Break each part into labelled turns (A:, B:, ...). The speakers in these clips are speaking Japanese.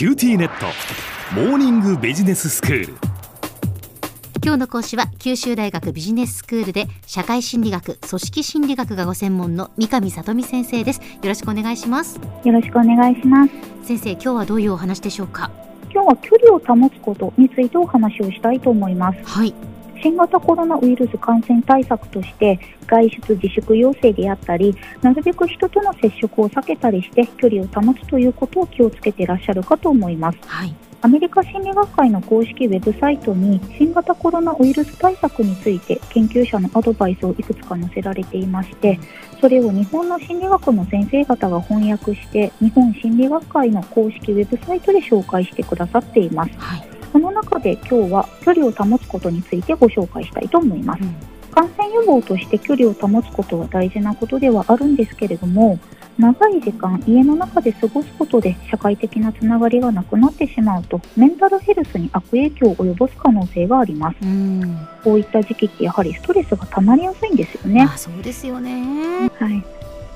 A: QTnet。モーニングビジネススクール。
B: 今日の講師は九州大学ビジネススクールで社会心理学組織心理学がご専門の三上里美先生です。よろしくお願いします。
C: よろしくお願いします。
B: 先生今日はどういうお話でしょうか？
C: 今日は距離を保つことについてお話をしたいと思います。
B: はい
C: 新型コロナウイルス感染対策として外出自粛要請であったりなるべく人との接触を避けたりして距離を保つということを気をつけていらっしゃるかと思います。
B: はい。
C: アメリカ心理学会の公式ウェブサイトに新型コロナウイルス対策について研究者のアドバイスをいくつか載せられていましてそれを日本の心理学の先生方が翻訳して日本心理学会の公式ウェブサイトで紹介してくださっています。
B: はい、
C: その中で今日は距離を保つことについてご紹介したいと思います。
B: うん。
C: 感染予防として距離を保つことは大事なことではあるんですけれども長い時間家の中で過ごすことで社会的なつながりがなくなってしまうとメンタルヘルスに悪影響を及ぼす可能性があります。
B: うん。
C: こういった時期ってやはりストレスが溜まりやすいんですよね、
B: まあそうですよね。
C: はい。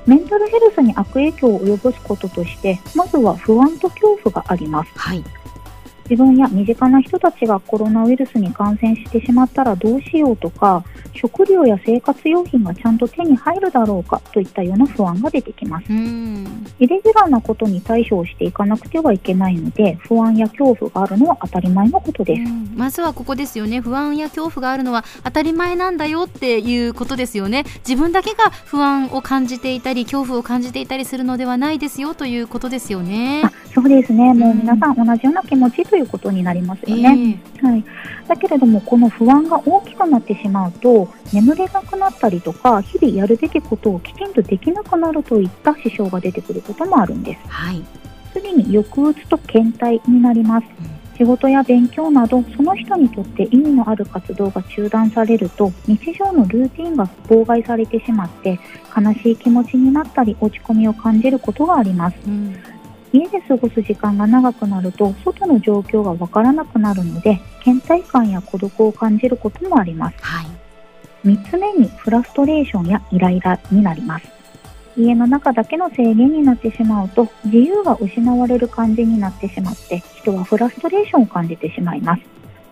C: メンタルヘルスに悪影響を及ぼすこととしてまずは不安と恐怖があります。
B: はい
C: 自分や身近な人たちがコロナウイルスに感染してしまったらどうしようとか食料や生活用品がちゃんと手に入るだろうかといったような不安が出てきます。
B: うん。
C: イレギュラーなことに対処をしていかなくてはいけないので不安や恐怖があるのは当たり前のことです。
B: うん。まずはここですよね。不安や恐怖があるのは当たり前なんだよっていうことですよね。自分だけが不安を感じていたり恐怖を感じていたりするのではないですよということですよね。
C: あそうですね。もう皆さん同じような気持ちということになります
B: え
C: よね、はい、だけれどもこの不安が大きくなってしまうと眠れなくなったりとか日々やるべきことをきちんとできなくなるといった支障が出てくることもあるんです。
B: はい、
C: 次に抑うつと倦怠になります。仕事や勉強などその人にとって意味のある活動が中断されると日常のルーティンが妨害されてしまって悲しい気持ちになったり落ち込みを感じることがあります。
B: うん。
C: 家で過ごす時間が長くなると外の状況がわからなくなるので倦怠感や孤独を感じることもあります。
B: はい
C: 3つ目にフラストレーションやイライラになります家の中だけの制限になってしまうと自由が失われる感じになってしまって人はフラストレーションを感じてしまいます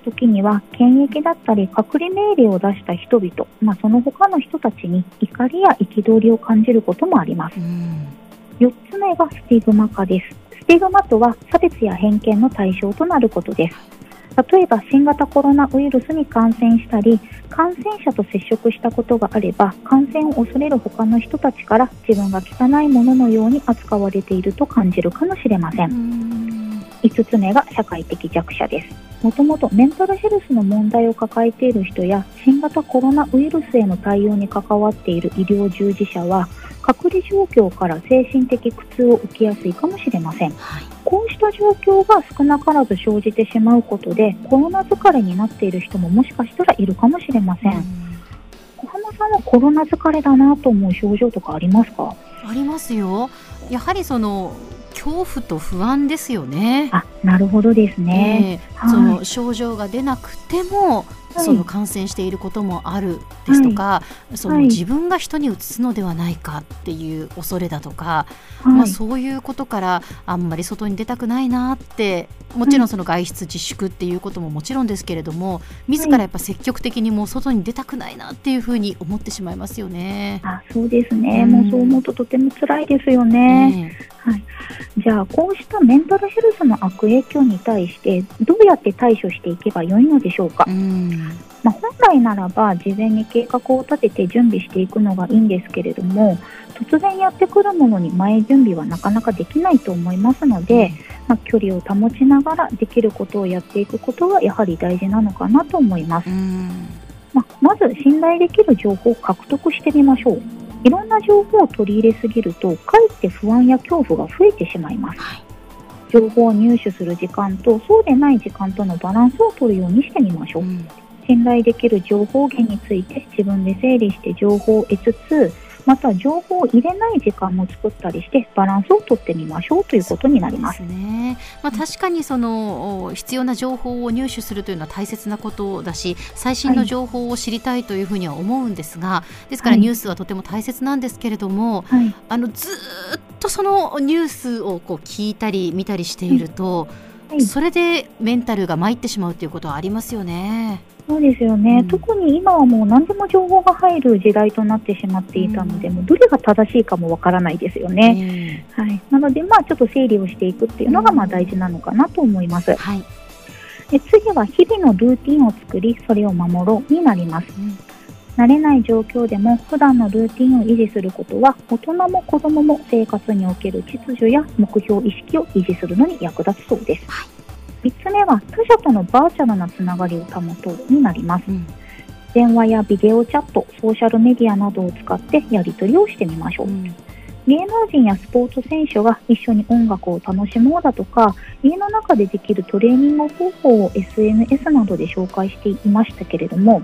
C: 時には検疫だったり隔離命令を出した人々、まあ、その他の人たちに怒りや憤りを感じることもあります4つ目がスティグマ化です。スティグマとは差別や偏見の対象となることです。例えば新型コロナウイルスに感染したり、感染者と接触したことがあれば、感染を恐れる他の人たちから自分が汚いもののように扱われていると感じるかもしれませ。
B: ん
C: 5つ目が社会的弱者です。もともとメンタルヘルスの問題を抱えている人や新型コロナウイルスへの対応に関わっている医療従事者は隔離状況から精神的苦痛を受けやすいかもしれません。
B: はい。
C: こうした状況が少なからず生じてしまうことでコロナ疲れになっている人ももしかしたらいるかもしれません。小浜さんはコロナ疲れだなと思う症状とかありますか？
B: ありますよ。やはりその恐怖と不安ですよね。
C: あ、なるほどですね。
B: ええ。
C: はい。
B: その症状が出なくても、
C: はい
B: その感染していることもあるですとか、その
C: はい。
B: 自分が人にうつすのではないかっていう恐れだとか、
C: はい。
B: まあ、そういうことからあんまり外に出たくないなってもちろんその外出自粛っていうことももちろんですけれども自らやっぱ積極的にもう外に出たくないなっていうふうに思ってしまいますよね。
C: あそうですね、
B: うん。
C: もうそう思うととても辛いですよね。
B: え
C: はい、じゃあこうしたメンタルヘルスの悪影響に対してどうやって対処していけばよいのでしょうか？
B: え、うん
C: まあ、本来ならば事前に計画を立てて準備していくのがいいんですけれども突然やってくるものに前準備はなかなかできないと思いますので、まあ、距離を保ちながらできることをやっていくことがやはり大事なのかなと思います。
B: うん
C: まあ、まず信頼できる情報を獲得してみましょう。いろんな情報を取り入れすぎると、かえって不安や恐怖が増えてしまいます。
B: はい
C: 情報を入手する時間とそうでない時間とのバランスを取るようにしてみましょう。
B: うん
C: 信頼できる情報源について自分で整理して情報を得つつ、また情報を入れない時間も作ったりしてバランスを取ってみましょうということになります。
B: ね。まあ確かにそのお必要な情報を入手するというのは大切なことだし、最新の情報を知りたいというふうには思うんですが、ですから
C: はい
B: ニュースはとても大切なんですけれども、
C: はい、
B: あのずーっとそのニュースをこう聞いたり見たりしていると、
C: はい
B: それでメンタルが参ってしまうということはありますよね。
C: そうですよね、
B: うん。
C: 特に今はもう何でも情報が入る時代となってしまっていたので、
B: うん。
C: もうどれが正しいかもわからないですよね。
B: え
C: はい、なので、まあ、ちょっと整理をしていくっていうのがまあ大事なのかなと思います。
B: え。はい、
C: で次は日々のルーティンを作り、それを守ろうになります。
B: うん
C: 慣れない状況でも普段のルーティンを維持することは大人も子供も生活における秩序や目標意識を維持するのに役立つそうです。
B: はい
C: 3つ目は他者とのバーチャルなつながりを保とうになります。
B: うん
C: 電話やビデオチャット、ソーシャルメディアなどを使ってやり取りをしてみましょう。
B: うん
C: 芸能人やスポーツ選手が一緒に音楽を楽しもうだとか、家の中でできるトレーニング方法を SNS などで紹介していましたけれども、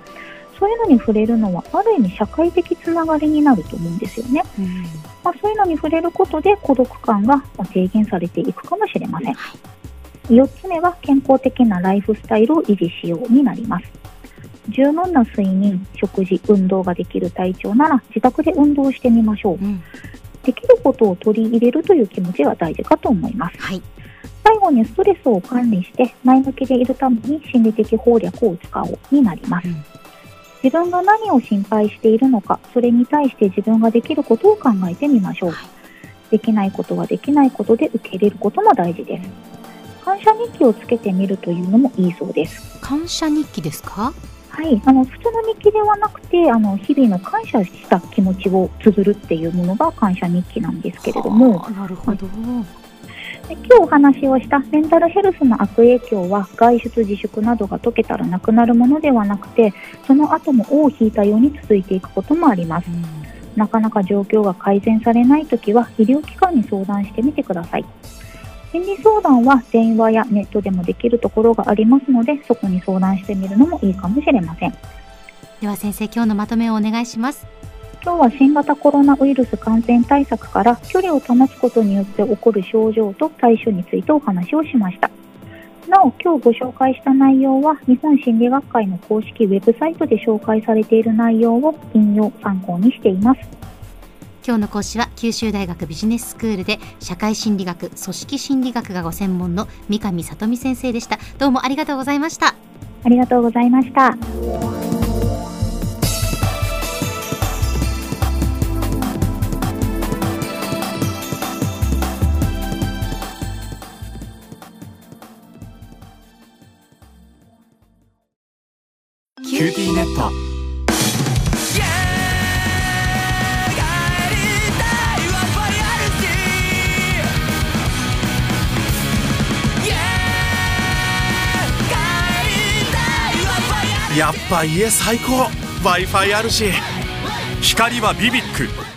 C: そういうのに触れるのはある意味社会的つながりになると思うんですよね。
B: うん
C: まあ、そういうのに触れることで孤独感がまあ低減されていくかもしれません。
B: はい
C: 4つ目は健康的なライフスタイルを維持しようになります。十分な睡眠、食事、運動ができる体調なら自宅で運動してみましょう。
B: うん
C: できることを取り入れるという気持ちが大事かと思います。
B: はい
C: 最後にストレスを管理して前向きでいるために心理的攻略を使おうになります。
B: うん
C: 自分が何を心配しているのか、それに対して自分ができることを考えてみましょう。
B: はい
C: できないことはできないことで受け入れることも大事です。感謝日記をつけてみるというのもいいそうです。
B: 感謝日記ですか？
C: はい、あの普通の日記ではなくて、あの日々の感謝した気持ちを綴るっていうものが感謝日記なんですけれども、
B: はあなるほど、
C: で今日お話をしたメンタルヘルスの悪影響は外出自粛などが解けたらなくなるものではなくてその後も尾を引いたように続いていくこともあります。
B: うん
C: なかなか状況が改善されないときは医療機関に相談してみてください。心理相談は電話やネットでもできるところがありますのでそこに相談してみるのもいいかもしれません。
B: では先生今日のまとめをお願いします。
C: 今日は新型コロナウイルス感染対策から距離を保つことによって起こる症状と対処についてお話をしました。なお、今日ご紹介した内容は日本心理学会の公式ウェブサイトで紹介されている内容を引用参考にしています。
B: 今日の講師は九州大学ビジネススクールで社会心理学組織心理学がご専門の三上里美先生でしたどうもありがとうございました
C: ありがとうございました。
A: やっぱ家最高。W i f i あるし。光はビビック。